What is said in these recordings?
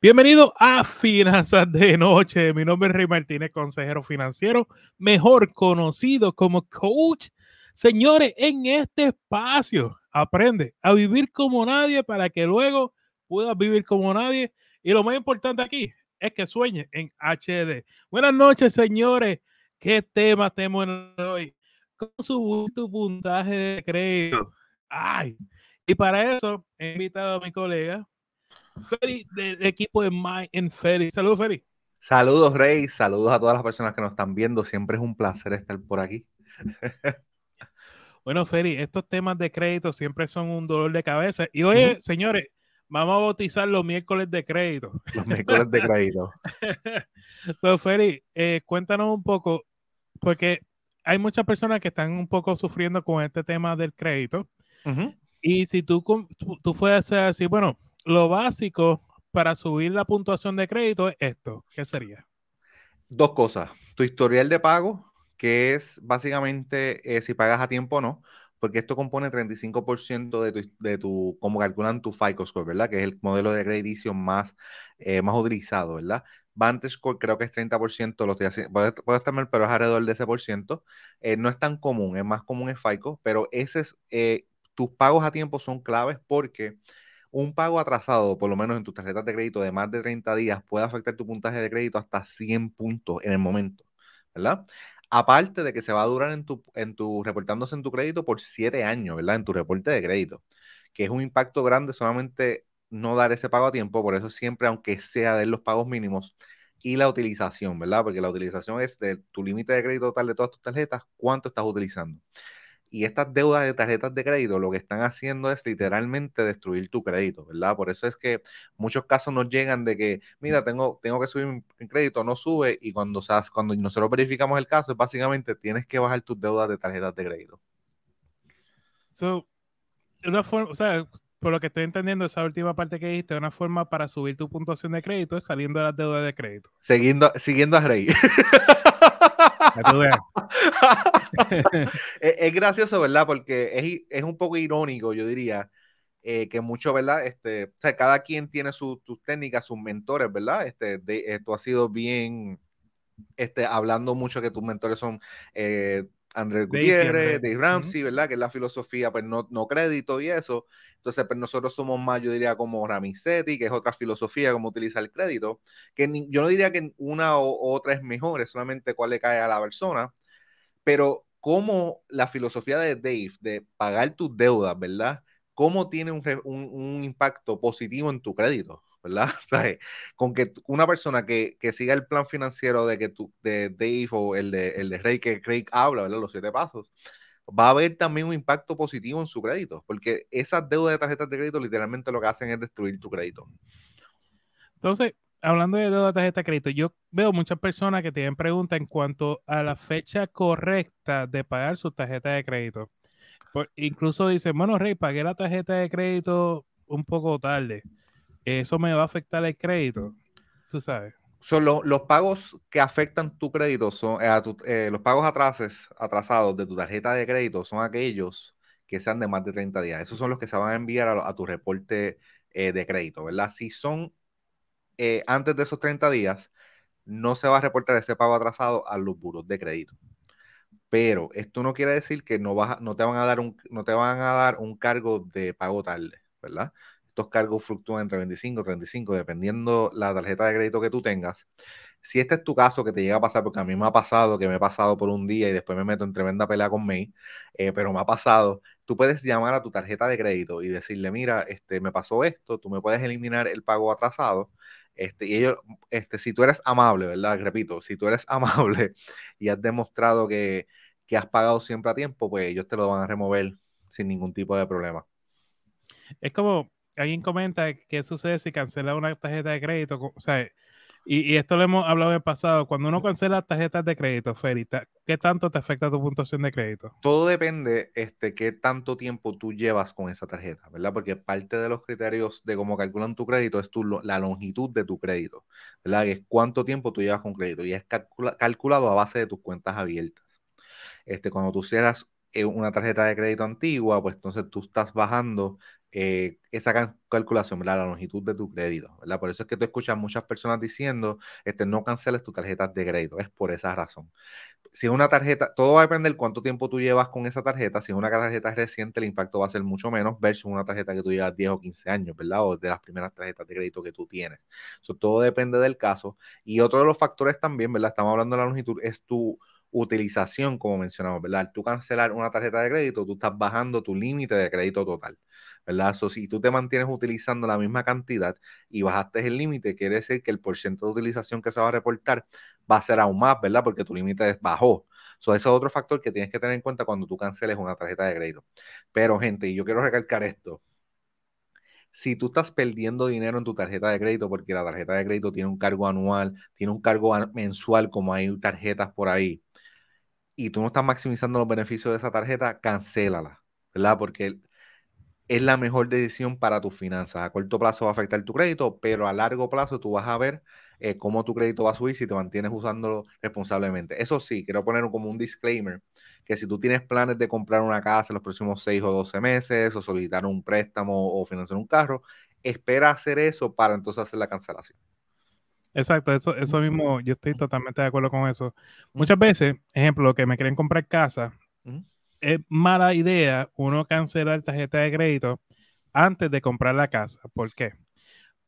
Bienvenido a Finanzas de Noche. Mi nombre es Rey Martínez, consejero financiero, mejor conocido como coach. Señores, en este espacio aprende a vivir como nadie para que luego puedas vivir como nadie. Y lo más importante aquí es que sueñe en HD. Buenas noches, señores. ¿Qué tema tenemos hoy? ¿Cómo subir tu puntaje de crédito? Ay, y para eso he invitado a mi colega Feli del equipo de My and Feli. Saludos, Feli. Saludos, Rey. Saludos a todas las personas que nos están viendo. Siempre es un placer estar por aquí. bueno, Feli, estos temas de crédito siempre son un dolor de cabeza. Y oye, señores, vamos a bautizar los miércoles de crédito. Los miércoles de crédito. so, Feli, eh, cuéntanos un poco, porque hay muchas personas que están un poco sufriendo con este tema del crédito. Y si tú, tú, tú fueras así, bueno, lo básico para subir la puntuación de crédito es esto. ¿Qué sería? Dos cosas. Tu historial de pago, que es básicamente eh, si pagas a tiempo o no, porque esto compone 35% de tu, de tu, como calculan tu FICO score, ¿verdad? Que es el modelo de crediticio más, eh, más utilizado, ¿verdad? VantageScore creo que es 30%, lo estoy haciendo, puede, estar mal, pero es alrededor de ese por ciento. Eh, no es tan común, es más común en FICO, pero ese es, tus pagos a tiempo son claves porque un pago atrasado, por lo menos en tus tarjetas de crédito de más de 30 días, puede afectar tu puntaje de crédito hasta 100 puntos en el momento, ¿verdad? Aparte de que se va a durar en tu, reportándose en tu crédito por 7 años, ¿verdad? En tu reporte de crédito, que es un impacto grande solamente no dar ese pago a tiempo, por eso siempre, aunque sea de los pagos mínimos y la utilización, ¿verdad? Porque la utilización es de tu límite de crédito total de todas tus tarjetas, cuánto estás utilizando. Y estas deudas de tarjetas de crédito lo que están haciendo es literalmente destruir tu crédito, ¿verdad? Por eso es que muchos casos nos llegan de que, mira, tengo, tengo que subir mi crédito, no sube, y cuando, cuando nosotros verificamos el caso, básicamente tienes que bajar tus deudas de tarjetas de crédito. So, una forma, o sea, por lo que estoy entendiendo, esa última parte que dijiste, una forma para subir tu puntuación de crédito es saliendo de las deudas de crédito. Siguiendo, siguiendo a Rey. es, gracioso, ¿verdad? Porque es, un poco irónico, yo diría, eh, que mucho, ¿verdad? Este, o sea, cada quien tiene sus técnicas, sus mentores, ¿verdad? Este, de, esto ha sido bien, este, hablando mucho que tus mentores son eh, Andrés Gutiérrez, Dave Ramsey, ¿verdad? Que es la filosofía, pues no, no crédito y eso. Entonces, pues nosotros somos más, yo diría, como Ramisetti, que es otra filosofía, como utilizar el crédito. Que yo no diría que una o otra es mejor, es solamente cuál le cae a la persona. Pero como la filosofía de Dave de pagar tus deudas, ¿verdad? ¿Cómo tiene un, un, un impacto positivo en tu crédito? ¿Verdad? Con que una persona que, que, siga el plan financiero de que tú, de Dave o el de, el de Rey, que Craig habla, ¿verdad? Los siete pasos, va a haber también un impacto positivo en su crédito, porque esas deudas de tarjetas de crédito literalmente lo que hacen es destruir tu crédito. Entonces, hablando de deuda de tarjeta de crédito, yo veo muchas personas que tienen preguntas en cuanto a la fecha correcta de pagar su tarjeta de crédito. incluso dicen, bueno, Rey, pagué la tarjeta de crédito un poco tarde eso me va a afectar el crédito, tú sabes. Son los, pagos que afectan tu crédito, son eh, eh, los pagos atrases, atrasados de tu tarjeta de crédito son aquellos que sean de más de 30 días. Esos son los que se van a enviar a, tu reporte eh, de crédito, ¿verdad? Si son antes de esos 30 días, no se va a reportar ese pago atrasado a los buros de crédito. Pero esto no quiere decir que no, vas, no, te van a dar un, no te van a dar un cargo de pago tarde, ¿verdad? Estos cargos fluctúan entre 25 y 35, dependiendo la tarjeta de crédito que tú tengas. Si este es tu caso, que te llega a pasar, porque a mí me ha pasado que me he pasado por un día y después me meto en tremenda pelea con May, eh, pero me ha pasado, tú puedes llamar a tu tarjeta de crédito y decirle, mira, este, me pasó esto, tú me puedes eliminar el pago atrasado. Este, y ellos, este, si tú eres amable, ¿verdad? Repito, si tú eres amable y has demostrado que, que has pagado siempre a tiempo, pues ellos te lo van a remover sin ningún tipo de problema. Es como, alguien comenta qué sucede si cancela una tarjeta de crédito. O sea, y, esto lo hemos hablado en el pasado. Cuando uno cancela tarjetas de crédito, Ferita, ¿qué tanto te afecta tu puntuación de crédito? Todo depende este, qué tanto tiempo tú llevas con esa tarjeta, ¿verdad? Porque parte de los criterios de cómo calculan tu crédito es tu, la longitud de tu crédito, ¿verdad? Que es cuánto tiempo tú llevas con crédito y es calculado a base de tus cuentas abiertas. Este, cuando tú cierras eh, una tarjeta de crédito antigua, pues entonces tú estás bajando eh, esa calculación. La longitud de tu crédito, ¿verdad? Por eso es que tú escuchas muchas personas diciendo, este, no canceles tu tarjeta de crédito, es por esa razón. Si es una tarjeta, todo va a depender cuánto tiempo tú llevas con esa tarjeta, si es una tarjeta reciente, el impacto va a ser mucho menos versus una tarjeta que tú llevas 10 o 15 años, ¿verdad? O de las primeras tarjetas de crédito que tú tienes. Eso todo depende del caso. Y otro de los factores también, ¿verdad? Estamos hablando de la longitud, es tu utilización, como mencionamos, ¿verdad? Tú cancelar una tarjeta de crédito, tú estás bajando tu límite de crédito total. ¿Verdad? si tú te mantienes utilizando la misma cantidad y bajaste el límite, quiere decir que el porcentaje de utilización que se va a reportar va a ser aún más, ¿verdad? Porque tu límite bajó. So, eso es otro factor que tienes que tener en cuenta cuando tú canceles una tarjeta de crédito. Pero, gente, y yo quiero recalcar esto. Si tú estás perdiendo dinero en tu tarjeta de crédito porque la tarjeta de crédito tiene un cargo anual, tiene un cargo mensual, como hay tarjetas por ahí, y tú no estás maximizando los beneficios de esa tarjeta, cancélala, ¿verdad? Porque es la mejor decisión para tus finanzas. A corto plazo va a afectar tu crédito, pero a largo plazo tú vas a ver eh, cómo tu crédito va a subir si te mantienes usándolo responsablemente. Eso sí, quiero poner como un disclaimer, que si tú tienes planes de comprar una casa en los próximos 6 o 12 meses, o solicitar un préstamo o financiar un carro, espera hacer eso para entonces hacer la cancelación. Exacto, eso, eso mismo, yo estoy totalmente de acuerdo con eso. Muchas veces, ejemplo, que me quieren comprar casa, es mala idea uno cancelar tarjeta de crédito antes de comprar la casa. ¿Por qué?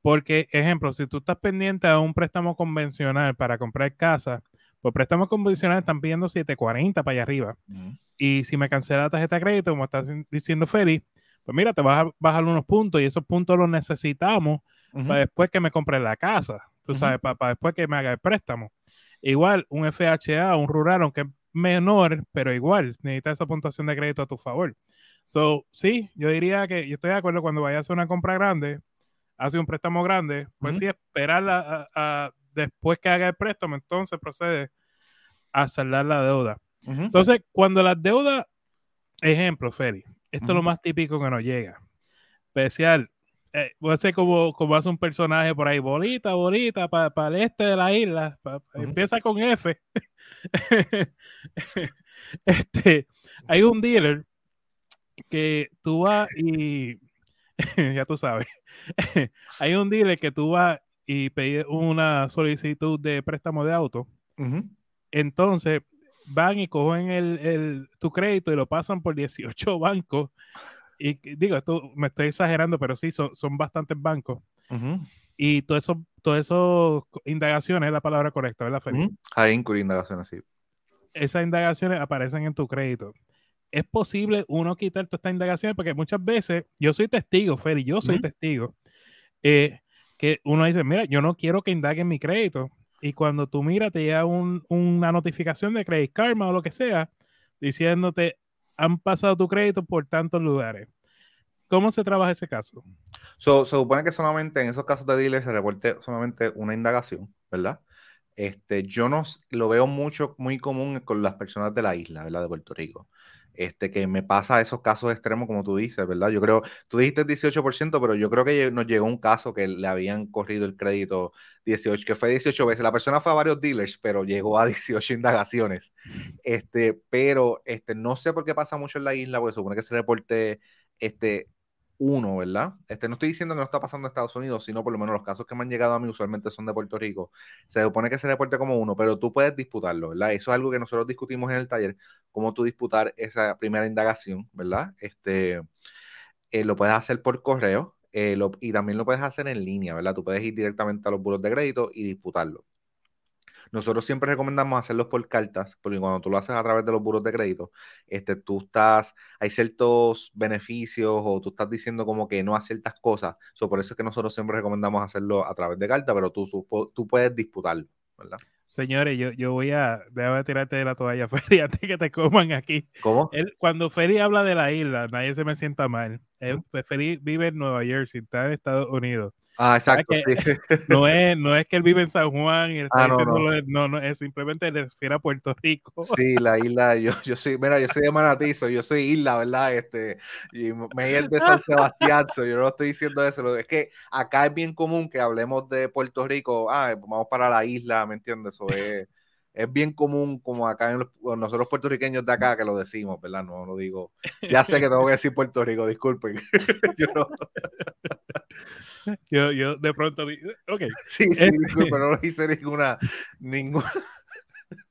Porque, ejemplo, si tú estás pendiente a un préstamo convencional para comprar casa, pues préstamos convencionales están pidiendo 740 para allá arriba. Y si me cancela la tarjeta de crédito, como estás diciendo Feli, pues mira, te vas a bajar unos puntos y esos puntos los necesitamos para después que me compre la casa, tú sabes, para, para, después que me haga el préstamo. Igual, un FHA, un rural, aunque menor, pero igual necesitas esa puntuación de crédito a tu favor. So, sí, yo diría que yo estoy de acuerdo cuando vayas a hacer una compra grande, hace un préstamo grande, pues sí, esperar a, después que haga el préstamo, entonces procede a saldar la deuda. Entonces, cuando la deuda, ejemplo, Feli, esto es lo más típico que nos llega. Especial, eh, voy a ser como, como hace un personaje por ahí, bolita, bolita, para el este de la isla, empieza con F. este, hay un dealer que tú vas y, ya tú sabes, hay un dealer que tú vas y pedir una solicitud de préstamo de auto. Entonces, van y cogen el, tu crédito y lo pasan por 18 bancos y digo, esto me estoy exagerando, pero sí, son, son bastantes bancos. Y todo eso, todo eso, indagaciones es la palabra correcta, ¿verdad, Felipe? Hay indagaciones, sí. Esas indagaciones aparecen en tu crédito. Es posible uno quitar todas estas indagaciones porque muchas veces, yo soy testigo, Feli, yo soy testigo, eh, que uno dice, mira, yo no quiero que indaguen mi crédito. Y cuando tú miras, te llega una notificación de Credit Karma o lo que sea, diciéndote, han pasado tu crédito por tantos lugares. ¿Cómo se trabaja ese caso? se supone que solamente en esos casos de dealer se reporte solamente una indagación, ¿verdad? Este, yo no lo veo mucho, muy común con las personas de la isla, ¿verdad? De Puerto Rico. Este, que me pasa esos casos extremos, como tú dices, ¿verdad? Yo creo, tú dijiste 18%, pero yo creo que nos llegó un caso que le habían corrido el crédito 18, que fue 18 veces. La persona fue a varios dealers, pero llegó a 18 indagaciones. Este, pero este, no sé por qué pasa mucho en la isla, porque supone que se reporte este, uno, ¿verdad? Este, no estoy diciendo que no está pasando en Estados Unidos, sino por lo menos los casos que me han llegado a mí usualmente son de Puerto Rico. Se supone que se reporte como uno, pero tú puedes disputarlo, ¿verdad? Eso es algo que nosotros discutimos en el taller, cómo tú disputar esa primera indagación, ¿verdad? Este, eh, lo puedes hacer por correo eh, y también lo puedes hacer en línea, ¿verdad? Tú puedes ir directamente a los buros de crédito y disputarlo. Nosotros siempre recomendamos hacerlos por cartas, porque cuando tú lo haces a través de los buros de crédito, este, tú estás, hay ciertos beneficios o tú estás diciendo como que no a ciertas cosas. por eso es que nosotros siempre recomendamos hacerlo a través de carta, pero tú, tú puedes disputarlo, ¿verdad? Señores, yo, yo voy a, déjame tirarte de la toalla, Feli, antes que te coman aquí. ¿Cómo? cuando Feli habla de la isla, nadie se me sienta mal. Feli vive en Nueva Jersey, está en Estados Unidos. Ah, exacto. no, es, no es que él vive en San Juan y está ah, diciendo no, no. es simplemente le refiere a Puerto Rico. Sí, la isla, yo, yo soy, mira, yo soy de Manatizo, yo soy isla, ¿verdad? Este, y me el de San Sebastián, yo no estoy diciendo eso, es que acá es bien común que hablemos de Puerto Rico, ah, vamos para la isla, ¿me entiendes? Eso es, es bien común, como acá en nosotros puertorriqueños de acá, que lo decimos, ¿verdad? No lo digo. Ya sé que tengo que decir Puerto Rico, disculpen. yo, no. yo, yo, de pronto, ok. Sí, sí, este disculpen, no lo hice ninguna, ninguna.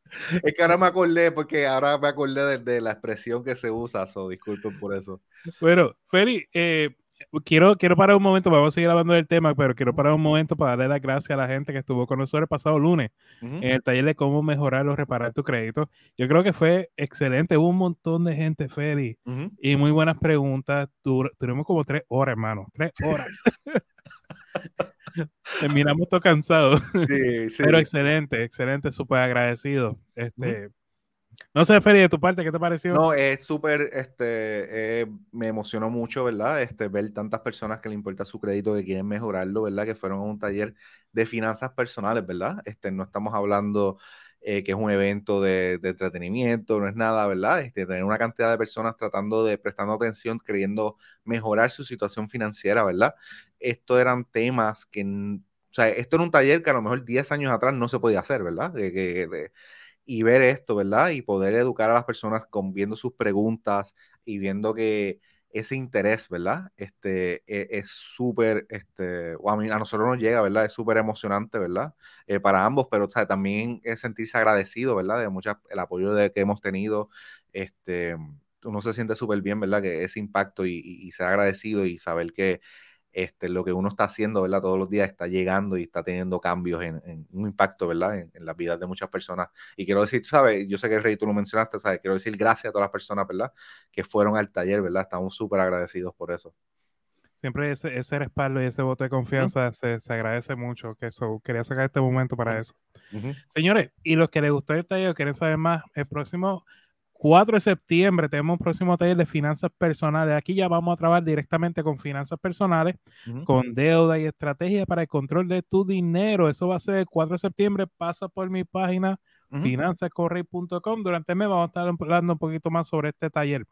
Es que ahora me acordé, porque ahora me acordé de, la expresión que se usa, so disculpen por eso. Bueno, Feli, eh, quiero, quiero parar un momento, vamos a seguir hablando del tema, pero quiero parar un momento para darle las gracias a la gente que estuvo con nosotros el pasado lunes en el taller de cómo mejorar o reparar tu crédito. Yo creo que fue excelente, hubo un montón de gente feliz y muy buenas preguntas. tuvimos como tres horas, hermano, tres horas. Terminamos todo cansados. Sí, sí. Pero excelente, excelente, súper agradecido. Este, no sé, Feli, de tu parte, ¿qué te pareció? No, es súper, este, eh, me emocionó mucho, ¿verdad? Este, ver tantas personas que le importa su crédito, que quieren mejorarlo, ¿verdad? Que fueron a un taller de finanzas personales, ¿verdad? Este, no estamos hablando eh, que es un evento de, entretenimiento, no es nada, ¿verdad? Este, tener una cantidad de personas tratando de, prestando atención, queriendo mejorar su situación financiera, ¿verdad? Esto eran temas que, o sea, esto era un taller que a lo mejor 10 años atrás no se podía hacer, ¿verdad? que, y ver esto, ¿verdad? Y poder educar a las personas con viendo sus preguntas y viendo que ese interés, ¿verdad? Este, e, es súper, este, o a, a nosotros nos llega, ¿verdad? Es súper emocionante, ¿verdad? Eh, para ambos, pero también es sentirse agradecido, ¿verdad? De muchas, el apoyo de, que hemos tenido, este, uno se siente súper bien, ¿verdad? Que ese impacto y, y ser agradecido y saber que este, lo que uno está haciendo, ¿verdad? Todos los días está llegando y está teniendo cambios en, un impacto, ¿verdad? En, en, las vidas de muchas personas. Y quiero decir, ¿sabes? Yo sé que Rey tú lo mencionaste, ¿sabes? Quiero decir gracias a todas las personas, ¿verdad? Que fueron al taller, ¿verdad? Estamos súper agradecidos por eso. Siempre ese, ese, respaldo y ese voto de confianza se, se, agradece mucho. Que eso, quería sacar este momento para eso. Señores, y los que les gustó el taller quieren saber más, el próximo 4 de septiembre tenemos un próximo taller de finanzas personales. Aquí ya vamos a trabajar directamente con finanzas personales, con deuda y estrategia para el control de tu dinero. Eso va a ser el 4 de septiembre. Pasa por mi página uh Durante el mes vamos a estar hablando un poquito más sobre este taller.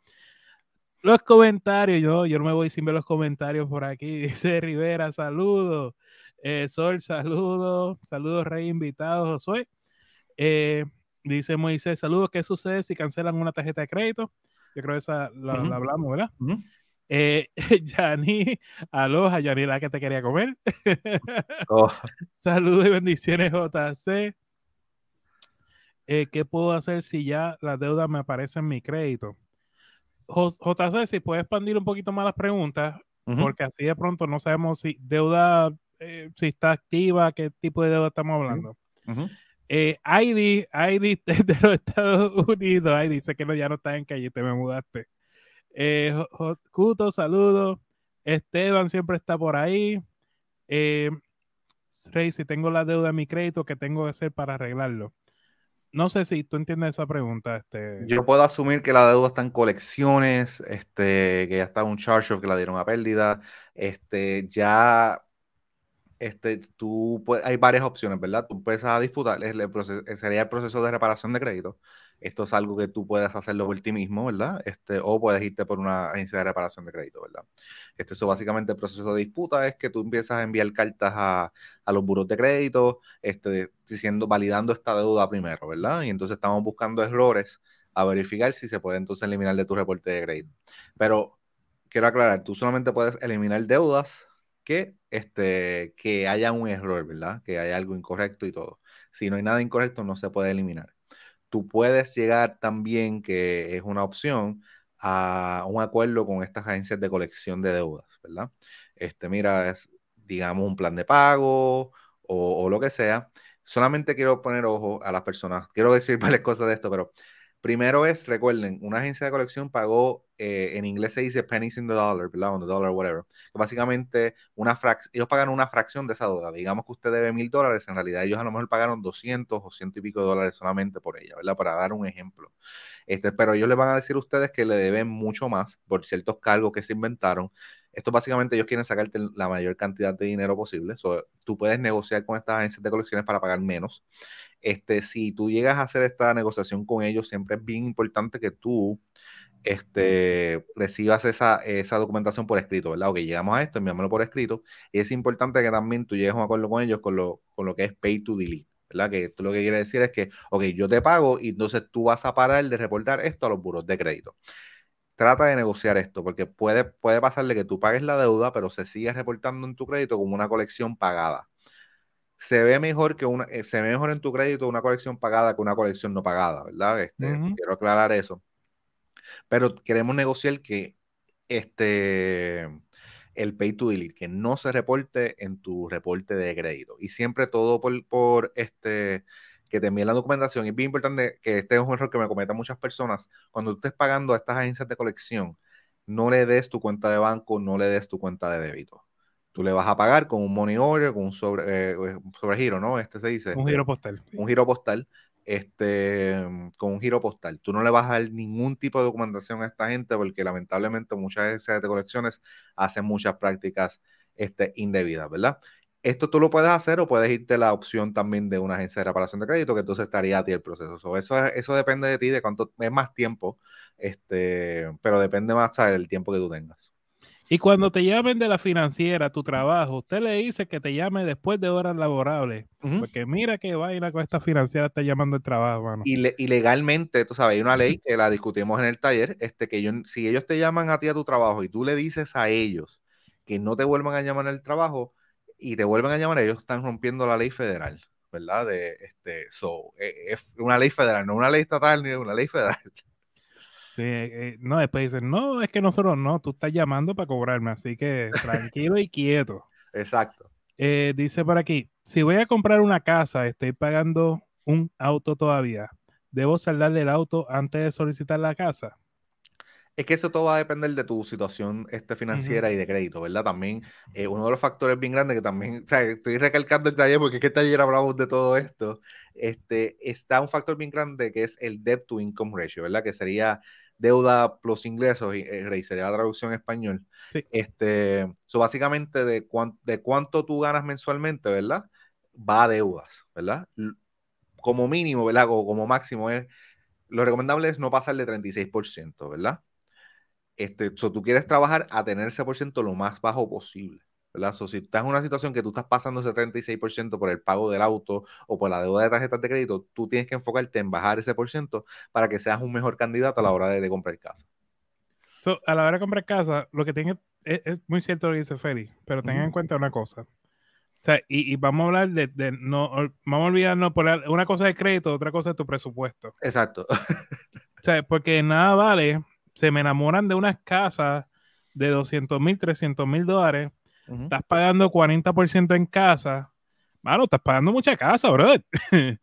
Los comentarios, yo, yo no me voy sin ver los comentarios por aquí. Dice Rivera, saludos. Eh, Sol, saludos. Saludos, Rey, invitados, Josué. Eh, Dice Moisés, saludos, ¿qué sucede si cancelan una tarjeta de crédito? Yo creo que esa la, hablamos, ¿verdad? eh, Yani, aloha, Yani, la que te quería comer. Oh. Saludos y bendiciones, JC. Eh, ¿Qué puedo hacer si ya la deuda me aparece en mi crédito? JC, si puedes expandir un poquito más las preguntas, porque así de pronto no sabemos si deuda, eh, si está activa, qué tipo de deuda estamos hablando. Eh, ID, ID los Estados Unidos, ID dice que no, ya no está en calle, te me mudaste. Eh, Cuto, saludos. Esteban siempre está por ahí. Eh, Rey, si tengo la deuda de mi crédito, ¿qué tengo que hacer para arreglarlo? No sé si tú entiendes esa pregunta. Este... Yo puedo asumir que la deuda está en colecciones, este, que ya está un charge off que la dieron a pérdida. Este, ya este, tú hay varias opciones, ¿verdad? Tú empiezas a disputar, el sería el proceso de reparación de crédito. Esto es algo que tú puedes hacerlo por ti mismo, ¿verdad? Este, o puedes irte por una agencia de reparación de crédito, ¿verdad? Este, eso básicamente el proceso de disputa es que tú empiezas a enviar cartas a, a los buros de crédito, este, diciendo, validando esta deuda primero, ¿verdad? Y entonces estamos buscando errores a verificar si se puede entonces eliminar de tu reporte de crédito. Pero quiero aclarar, tú solamente puedes eliminar deudas que, este, que haya un error, ¿verdad? Que haya algo incorrecto y todo. Si no hay nada incorrecto, no se puede eliminar. Tú puedes llegar también, que es una opción, a un acuerdo con estas agencias de colección de deudas, ¿verdad? Este, mira, es, digamos, un plan de pago o, o lo que sea. Solamente quiero poner ojo a las personas. Quiero decir varias cosas de esto, pero Primero es, recuerden, una agencia de colección pagó, eh, en inglés se dice pennies in the dollar, ¿verdad? On the dollar, whatever. básicamente, una ellos pagaron una fracción de esa deuda. Digamos que usted debe mil dólares, en realidad ellos a lo mejor pagaron 200 o ciento y pico de dólares solamente por ella, ¿verdad? Para dar un ejemplo. Este, pero ellos les van a decir a ustedes que le deben mucho más por ciertos cargos que se inventaron. Esto básicamente ellos quieren sacarte la mayor cantidad de dinero posible. tú puedes negociar con estas agencias de colecciones para pagar menos. Este, si tú llegas a hacer esta negociación con ellos, siempre es bien importante que tú este, recibas esa, documentación por escrito, ¿verdad? Ok, llegamos a esto, enviámoslo por escrito. Y es importante que también tú llegues a un acuerdo con ellos con lo, que es pay to delete, ¿verdad? Que tú lo que quieres decir es que, ok, yo te pago y entonces tú vas a parar de reportar esto a los buros de crédito. Trata de negociar esto, porque puede, puede pasarle que tú pagues la deuda, pero se sigue reportando en tu crédito como una colección pagada. Se ve mejor que una, eh, se ve mejor en tu crédito una colección pagada que una colección no pagada, ¿verdad? Este, Quiero aclarar eso. Pero queremos negociar que este el pay to delete, que no se reporte en tu reporte de crédito. Y siempre todo por, por este que te envíen la documentación. Es bien importante que este es un error que me cometen muchas personas. Cuando tú estés pagando a estas agencias de colección, no le des tu cuenta de banco, no le des tu cuenta de débito. Tú le vas a pagar con un money order, con un sobre, eh, sobregiro, ¿no? Este se dice. Un este, giro postal. Un giro postal este, con un giro postal. Tú no le vas a dar ningún tipo de documentación a esta gente porque lamentablemente muchas agencias de colecciones hacen muchas prácticas este, indebidas, ¿verdad? Esto tú lo puedes hacer o puedes irte la opción también de una agencia de reparación de crédito que entonces estaría a ti el proceso. eso, eso depende de ti, de cuánto es más tiempo, este, pero depende más del tiempo que tú tengas. Y cuando te llamen de la financiera, tu trabajo, usted le dice que te llame después de horas laborables. Porque mira qué vaina con esta financiera está llamando el trabajo, mano. Y, legalmente, tú sabes, hay una ley que la discutimos en el taller, este, que yo, si ellos te llaman a ti a tu trabajo y tú le dices a ellos que no te vuelvan a llamar al trabajo y te vuelven a llamar, ellos están rompiendo la ley federal, ¿verdad? De, este, so, e, es una ley federal, no una ley estatal ni una ley federal. Sí, eh, no, después dicen, no, es que nosotros no, tú estás llamando para cobrarme, así que tranquilo y quieto. Exacto. Eh, dice por aquí, si voy a comprar una casa, estoy pagando un auto todavía, ¿debo saldarle el auto antes de solicitar la casa? Es que eso todo va a depender de tu situación este, financiera y de crédito, ¿verdad? También eh, uno de los factores bien grandes que también, o sea, estoy recalcando el taller porque es que el taller hablamos de todo esto, este, está un factor bien grande que es el debt to income ratio, ¿verdad? Que sería deuda plus ingresos, y eh, sería la traducción en español. Este, so básicamente de, de cuánto tú ganas mensualmente, ¿verdad? Va a deudas, ¿verdad? Como mínimo, ¿verdad? O como máximo es, lo recomendable es no pasar de 36%, ¿verdad? Este, so tú quieres trabajar a tener ese por ciento lo más bajo posible. ¿Verdad? si estás en una situación que tú estás pasando ese 36% por el pago del auto o por la deuda de tarjetas de crédito, tú tienes que enfocarte en bajar ese por ciento para que seas un mejor candidato a la hora de, comprar casa. a la hora de comprar casa, lo que tiene es, muy cierto lo que dice Félix, pero tengan en cuenta una cosa. O sea, y, vamos a hablar de, no, vamos a olvidarnos por una cosa de crédito, otra cosa de tu presupuesto. Exacto. o sea, porque nada vale, se me enamoran de unas casas de 200 mil, 300 mil dólares estás pagando 40% en casa, mano, estás pagando mucha casa, brother.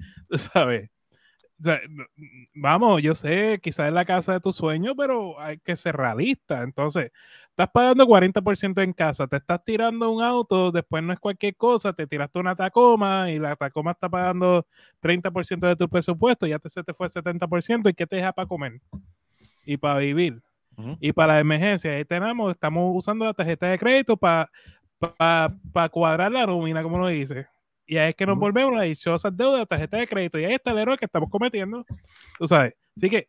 ¿Sabes? vamos, yo sé, quizás es la casa de tu sueño, pero hay que ser realista. Entonces, estás pagando 40% en casa, te estás tirando un auto, después no es cualquier cosa, te tiraste una Tacoma y la Tacoma está pagando 30% de tu presupuesto, ya te, se te fue 70% y ¿qué te deja para comer? Y para vivir. Y para la emergencia, ahí tenemos, estamos usando la tarjeta de crédito para para cuadrar la nómina, como lo dice. Y ahí es que nos volvemos a la dichosa deuda de tarjeta de crédito. Y ahí está el error que estamos cometiendo. Tú sabes. Así que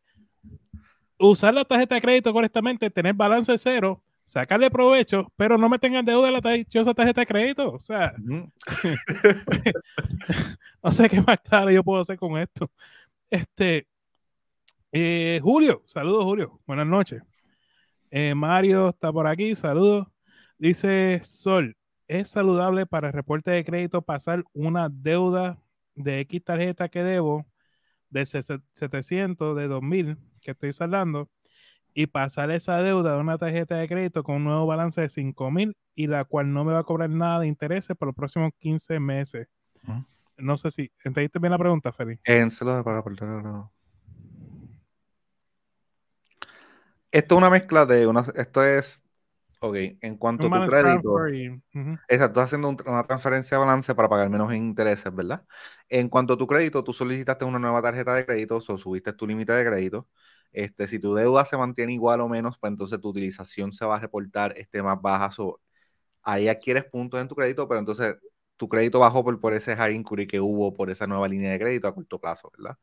usar la tarjeta de crédito correctamente, tener balance cero, sacarle provecho, pero no me tengan deuda la dichosa tarjeta de crédito. O sea, no sé qué más claro yo puedo hacer con esto. Este, eh, Julio, saludos Julio, buenas noches. Eh, Mario está por aquí, saludos. Dice Sol, ¿es saludable para el reporte de crédito pasar una deuda de X tarjeta que debo de 700, de 2000 que estoy saldando y pasar esa deuda de una tarjeta de crédito con un nuevo balance de 5000 y la cual no me va a cobrar nada de intereses por los próximos 15 meses? No sé si entendiste bien la pregunta, Félix. para Esto es una mezcla de una, esto es Ok, en cuanto a tu crédito. Exacto, estás haciendo una transferencia de balance para pagar menos intereses, ¿verdad? En cuanto a tu crédito, tú solicitaste una nueva tarjeta de crédito o subiste tu límite de crédito. Este, si tu deuda se mantiene igual o menos, pues entonces tu utilización se va a reportar este, más baja. ahí adquieres puntos en tu crédito, pero entonces tu crédito bajó por, por ese high inquiry que hubo por esa nueva línea de crédito a corto plazo, ¿verdad?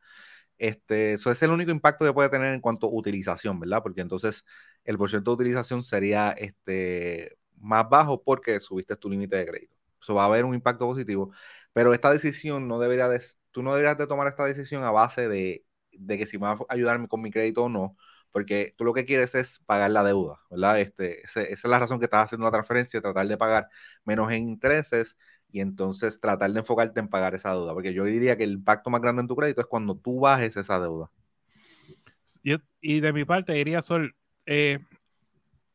Este, eso es el único impacto que puede tener en cuanto a utilización, ¿verdad? Porque entonces el porcentaje de utilización sería este, más bajo porque subiste tu límite de crédito. Eso va a haber un impacto positivo, pero esta decisión no debería tú no deberías de tomar esta decisión a base de, de que si me va a ayudarme con mi crédito o no, porque tú lo que quieres es pagar la deuda, ¿verdad? Este, esa es la razón que estás haciendo la transferencia, tratar de pagar menos en intereses y entonces tratar de enfocarte en pagar esa deuda, porque yo diría que el impacto más grande en tu crédito es cuando tú bajes esa deuda. Y, de mi parte diría, Sol, eh,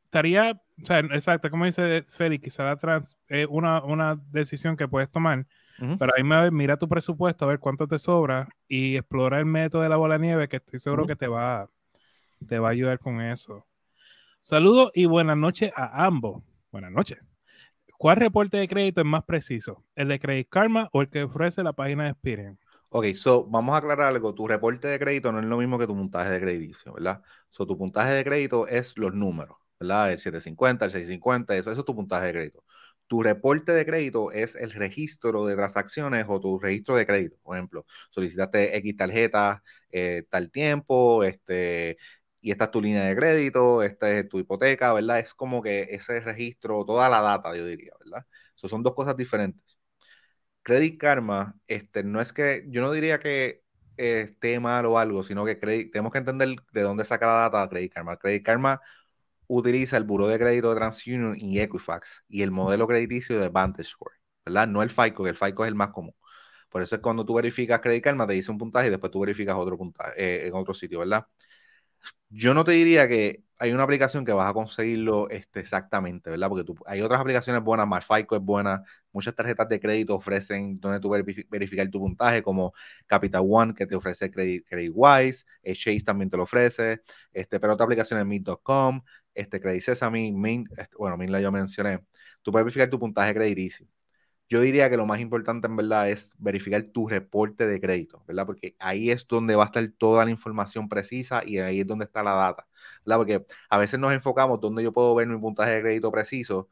estaría, o sea, exacto, como dice Félix, quizá trans, es una, una decisión que puedes tomar, pero ahí me, mira tu presupuesto, a ver cuánto te sobra y explora el método de la bola de nieve, que estoy seguro que te va, te va a ayudar con eso. Saludos y buenas noches a ambos. Buenas noches. ¿Cuál reporte de crédito es más preciso? ¿El de Credit Karma o el que ofrece la página de Experian? Ok, so vamos a aclarar algo. Tu reporte de crédito no es lo mismo que tu puntaje de crédito, ¿verdad? So tu puntaje de crédito es los números, ¿verdad? El 750, el 650, eso, eso es tu puntaje de crédito. Tu reporte de crédito es el registro de transacciones o tu registro de crédito. Por ejemplo, solicitaste X tarjeta eh, tal tiempo, este, y esta es tu línea de crédito, esta es tu hipoteca, ¿verdad? Es como que ese registro, toda la data, yo diría, ¿verdad? Eso son dos cosas diferentes. Credit Karma, este, no es que, yo no diría que esté mal o algo, sino que tenemos que entender de dónde saca la data Credit Karma. Credit Karma utiliza el buro de crédito de TransUnion y Equifax y el modelo crediticio de VantageScore, ¿verdad? No el FICO, que el FICO es el más común. Por eso es cuando tú verificas Credit Karma, te dice un puntaje y después tú verificas otro puntaje eh, en otro sitio, ¿verdad? Yo no te diría que hay una aplicación que vas a conseguirlo este, exactamente, ¿verdad? Porque tú, hay otras aplicaciones buenas, MyFICO es buena, muchas tarjetas de crédito ofrecen donde tú verificar tu puntaje, como Capital One, que te ofrece Credit, CreditWise, Chase también te lo ofrece, este, pero otra aplicación es Mint.com, este, Credit Sesame, Mint, este, bueno, Mint la yo mencioné, tú puedes verificar tu puntaje crediticio yo diría que lo más importante en verdad es verificar tu reporte de crédito, ¿verdad? Porque ahí es donde va a estar toda la información precisa y ahí es donde está la data, ¿verdad? Porque a veces nos enfocamos donde yo puedo ver mi puntaje de crédito preciso.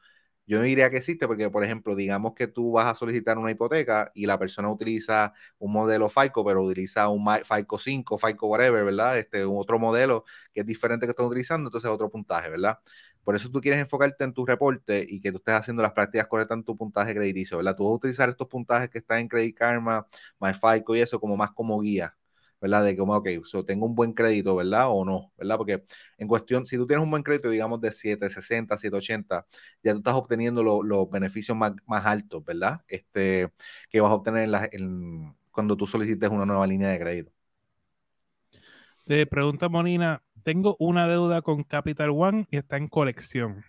Yo diría que existe porque, por ejemplo, digamos que tú vas a solicitar una hipoteca y la persona utiliza un modelo FICO, pero utiliza un FICO 5, FICO whatever, ¿verdad? Este, otro modelo que es diferente que están utilizando, entonces otro puntaje, ¿verdad? Por eso tú quieres enfocarte en tu reporte y que tú estés haciendo las prácticas correctas en tu puntaje crediticio, ¿verdad? Tú vas a utilizar estos puntajes que están en Credit Karma, MyFICO y eso como más como guía, ¿verdad? De como, ok, tengo un buen crédito, ¿verdad? O no, ¿verdad? Porque en cuestión, si tú tienes un buen crédito, digamos de 760, 780, ya tú estás obteniendo los beneficios más, altos, ¿verdad? Este, que vas a obtener cuando tú solicites una nueva línea de crédito. Te pregunta Monina, tengo una deuda con Capital One y está en colección.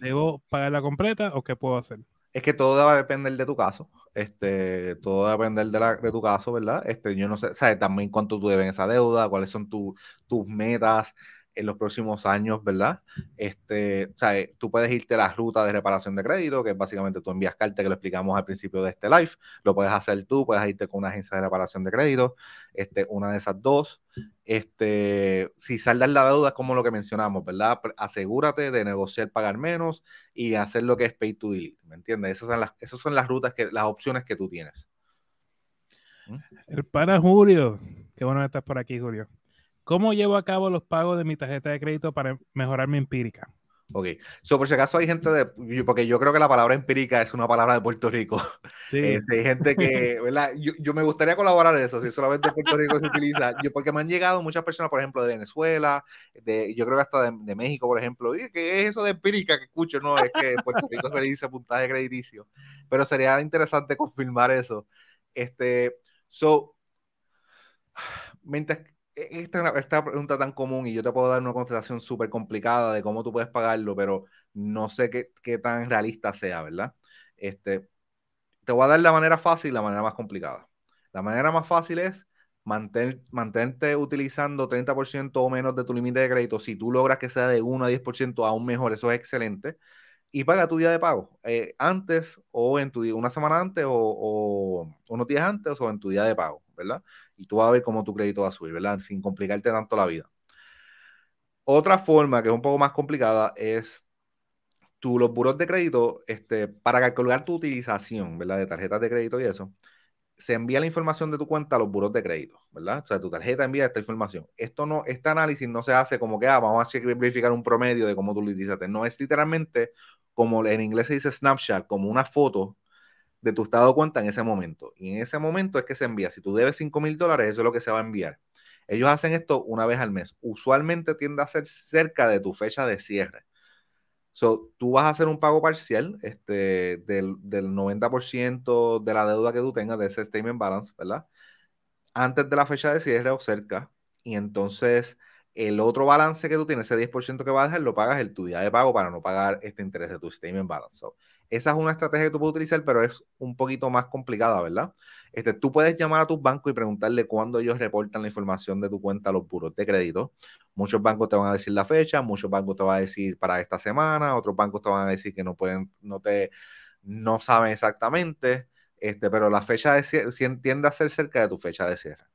¿Debo pagarla completa o qué puedo hacer? Es que todo va a depender de tu caso. Este, todo va a depender de, la, de tu caso, ¿verdad? Este, yo no sé, ¿sabes? También cuánto tú debes esa deuda, cuáles son tus metas, en los próximos años, ¿verdad? Este, o sea, tú puedes irte a la ruta de reparación de crédito, que es básicamente tú envías carta que lo explicamos al principio de este live, lo puedes hacer tú, puedes irte con una agencia de reparación de crédito, este, una de esas dos. Este, si saldas la deuda, como lo que mencionamos, ¿verdad? Asegúrate de negociar, pagar menos y hacer lo que es pay to delete, ¿me entiendes? Esas son las, esas son las rutas, que, las opciones que tú tienes. ¿Mm? El para Julio, qué bueno que estás por aquí, Julio. ¿Cómo llevo a cabo los pagos de mi tarjeta de crédito para mejorar mi empírica? Ok, so, por si acaso hay gente de, porque yo creo que la palabra empírica es una palabra de Puerto Rico. Sí. Este, hay gente que, ¿verdad? Yo, me gustaría colaborar en eso, si solamente en Puerto Rico se utiliza, yo, porque me han llegado muchas personas, por ejemplo, de Venezuela, de, yo creo que hasta de, México, por ejemplo, y ¿qué es eso de empírica que escucho? No, es que en Puerto Rico se le dice puntaje crediticio, pero sería interesante confirmar eso. Este, so, mientras esta, esta pregunta tan común y yo te puedo dar una contestación súper complicada de cómo tú puedes pagarlo, pero no sé qué, qué, tan realista sea, ¿verdad? Este, te voy a dar la manera fácil y la manera más complicada. La manera más fácil es mantener, mantenerte utilizando 30% o menos de tu límite de crédito. Si tú logras que sea de 1 a 10% aún mejor, eso es excelente. Y paga tu día de pago eh, antes o en tu día, una semana antes o, unos días antes o en tu día de pago, ¿verdad? y tú vas a ver cómo tu crédito va a subir, ¿verdad? Sin complicarte tanto la vida. Otra forma que es un poco más complicada es tú, los buros de crédito, este, para calcular tu utilización, ¿verdad? De tarjetas de crédito y eso, se envía la información de tu cuenta a los buros de crédito, ¿verdad? O sea, tu tarjeta envía esta información. Esto no, este análisis no se hace como que, ah, vamos a verificar un promedio de cómo tú lo utilizaste. No, es literalmente, como en inglés se dice snapshot, como una foto de tu estado de cuenta en ese momento. Y en ese momento es que se envía. Si tú debes 5 mil dólares, eso es lo que se va a enviar. Ellos hacen esto una vez al mes. Usualmente tiende a ser cerca de tu fecha de cierre. So, tú vas a hacer un pago parcial este, del, del 90% de la deuda que tú tengas de ese statement balance, ¿verdad? Antes de la fecha de cierre o cerca. Y entonces el otro balance que tú tienes, ese 10% que vas a dejar, lo pagas el tu día de pago para no pagar este interés de tu statement balance. esa es una estrategia que tú puedes utilizar, pero es un poquito más complicada, ¿verdad? Este, tú puedes llamar a tus bancos y preguntarle cuándo ellos reportan la información de tu cuenta a los buros de crédito. Muchos bancos te van a decir la fecha, muchos bancos te van a decir para esta semana, otros bancos te van a decir que no pueden, no te, no saben exactamente, este, pero la fecha de cierre tiende a ser cerca de tu fecha de cierre.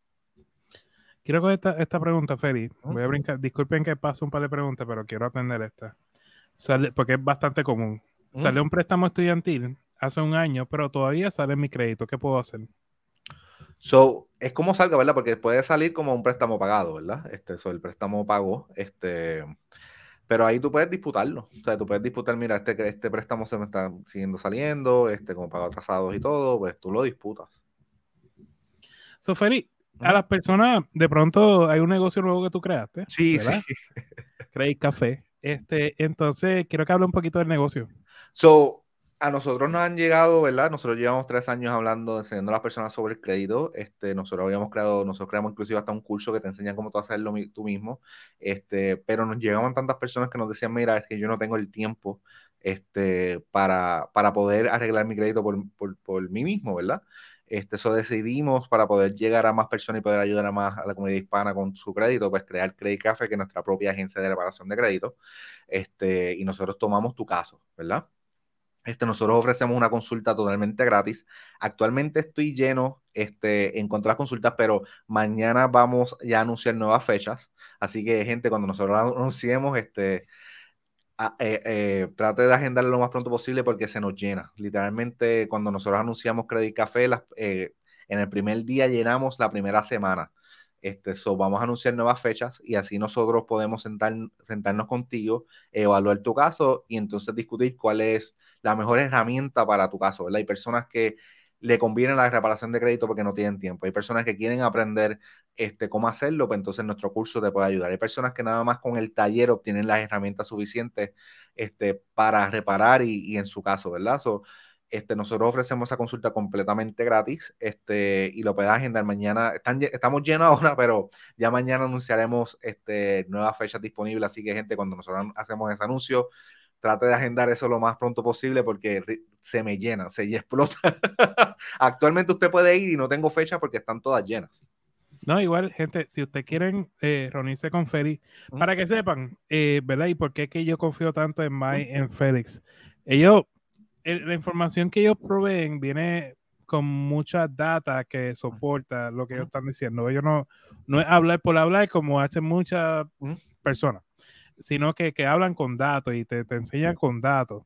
Quiero con esta, esta pregunta, Feli. Voy a brincar. Disculpen que pase un par de preguntas, pero quiero atender esta. Sale, porque es bastante común. Sale un préstamo estudiantil hace un año, pero todavía sale mi crédito. ¿Qué puedo hacer? So, es como salga, ¿verdad? Porque puede salir como un préstamo pagado, ¿verdad? Este, so, el préstamo pago, este, pero ahí tú puedes disputarlo. O sea, tú puedes disputar, mira, este, este préstamo se me está siguiendo saliendo, este, como pago atrasados y todo, pues tú lo disputas. So, Feli, a las personas, de pronto hay un negocio nuevo que tú creaste. Sí, ¿verdad? sí. Creí café. Este, entonces, quiero que hable un poquito del negocio. So, a nosotros nos han llegado, ¿verdad? Nosotros llevamos tres años hablando, enseñando a las personas sobre el crédito. Este, nosotros habíamos creado, nosotros creamos inclusive hasta un curso que te enseña cómo tú hacerlo tú mismo. Este, pero nos llegaban tantas personas que nos decían, mira, es que yo no tengo el tiempo este, para, para poder arreglar mi crédito por, por, por mí mismo, ¿verdad? Este, eso decidimos para poder llegar a más personas y poder ayudar a más a la comunidad hispana con su crédito, pues crear Credit Café, que es nuestra propia agencia de reparación de crédito. Este, y nosotros tomamos tu caso, ¿verdad? Este, nosotros ofrecemos una consulta totalmente gratis. Actualmente estoy lleno este, en cuanto a las consultas, pero mañana vamos ya a anunciar nuevas fechas. Así que, gente, cuando nosotros anunciemos, este, eh, eh, trate de agendarlo lo más pronto posible porque se nos llena. Literalmente, cuando nosotros anunciamos Credit Café, eh, en el primer día llenamos la primera semana. Este, so, vamos a anunciar nuevas fechas y así nosotros podemos sentar, sentarnos contigo, evaluar tu caso y entonces discutir cuál es la mejor herramienta para tu caso. ¿verdad? Hay personas que le conviene la reparación de crédito porque no tienen tiempo. Hay personas que quieren aprender este, cómo hacerlo, pues entonces nuestro curso te puede ayudar. Hay personas que nada más con el taller obtienen las herramientas suficientes este, para reparar y, en su caso, ¿verdad? este, nosotros ofrecemos esa consulta completamente gratis este, y lo puedes agendar mañana. estamos llenos ahora, pero ya mañana anunciaremos este, nuevas fechas disponibles. Así que, gente, cuando nosotros hacemos ese anuncio, trate de agendar eso lo más pronto posible porque se me llena, se explota. Actualmente usted puede ir y no tengo fecha porque están todas llenas. No, igual, gente, si ustedes quieren eh, reunirse con Félix, para que sepan, eh, ¿verdad? Y por qué que yo confío tanto en Mike, en Félix. Ellos, la información que ellos proveen viene con mucha data que soporta lo que ellos están diciendo. Ellos no, no es hablar por hablar como hacen muchas personas, sino que, que, hablan con datos y te, te enseñan con datos.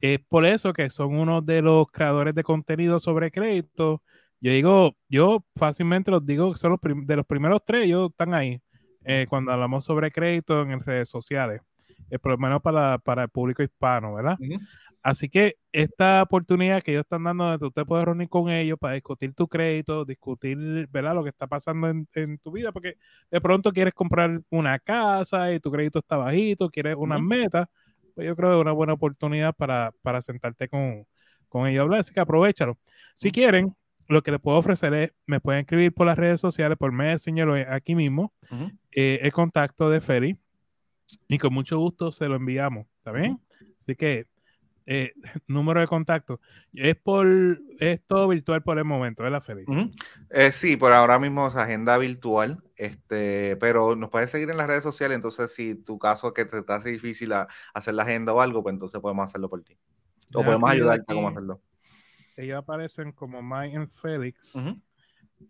Es por eso que son uno de los creadores de contenido sobre crédito yo digo, yo fácilmente los digo, son los de los primeros tres, ellos están ahí. Eh, cuando hablamos sobre crédito en redes sociales, eh, por lo menos para, para el público hispano, ¿verdad? Así que esta oportunidad que ellos están dando, de usted puede reunir con ellos para discutir tu crédito, discutir, ¿verdad? Lo que está pasando en, en tu vida, porque de pronto quieres comprar una casa y tu crédito está bajito, quieres unas metas, pues yo creo que es una buena oportunidad para, para sentarte con, con ellos hablar, así que aprovechalo. Si quieren, lo que le puedo ofrecer es, me pueden escribir por las redes sociales, por Messenger aquí mismo, eh, el contacto de Feli, y con mucho gusto se lo enviamos, ¿está bien? Así que, eh, número de contacto, es por, es todo virtual por el momento, ¿verdad, Feli? Eh, sí, por ahora mismo es agenda virtual, este, pero nos puedes seguir en las redes sociales, entonces si tu caso es que te está difícil hacer la agenda o algo, pues entonces podemos hacerlo por ti. O podemos ayudarte a cómo hacerlo ellos aparecen como Mike and Felix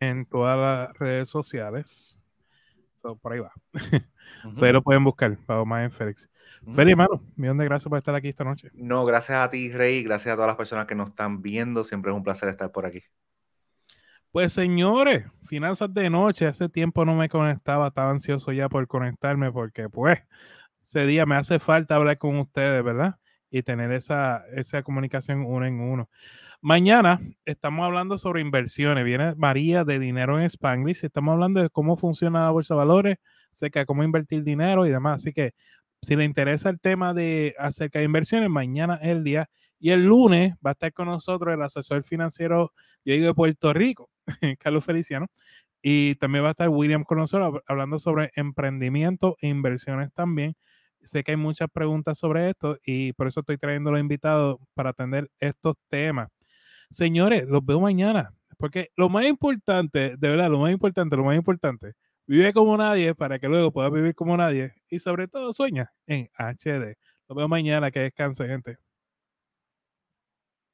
en todas las redes sociales. Por ahí va. Uh lo pueden buscar, para Mike and Felix. Félix, hermano, millón de gracias por estar aquí esta noche. No, gracias a ti, Rey, gracias a todas las personas que nos están viendo. Siempre es un placer estar por aquí. Pues señores, finanzas de noche, hace tiempo no me conectaba, estaba ansioso ya por conectarme porque pues ese día me hace falta hablar con ustedes, ¿verdad? Y tener esa, esa comunicación uno en uno. Mañana estamos hablando sobre inversiones. Viene María de Dinero en Spanglish. Estamos hablando de cómo funciona la bolsa de valores, acerca cómo invertir dinero y demás. Así que si le interesa el tema de acerca de inversiones, mañana es el día. Y el lunes va a estar con nosotros el asesor financiero, yo de Puerto Rico, Carlos Feliciano. Y también va a estar William con nosotros hablando sobre emprendimiento e inversiones también. Sé que hay muchas preguntas sobre esto y por eso estoy trayendo los invitados para atender estos temas. Señores, los veo mañana, porque lo más importante, de verdad, lo más importante, lo más importante, vive como nadie para que luego pueda vivir como nadie y sobre todo sueña en HD. Los veo mañana, que descanse, gente.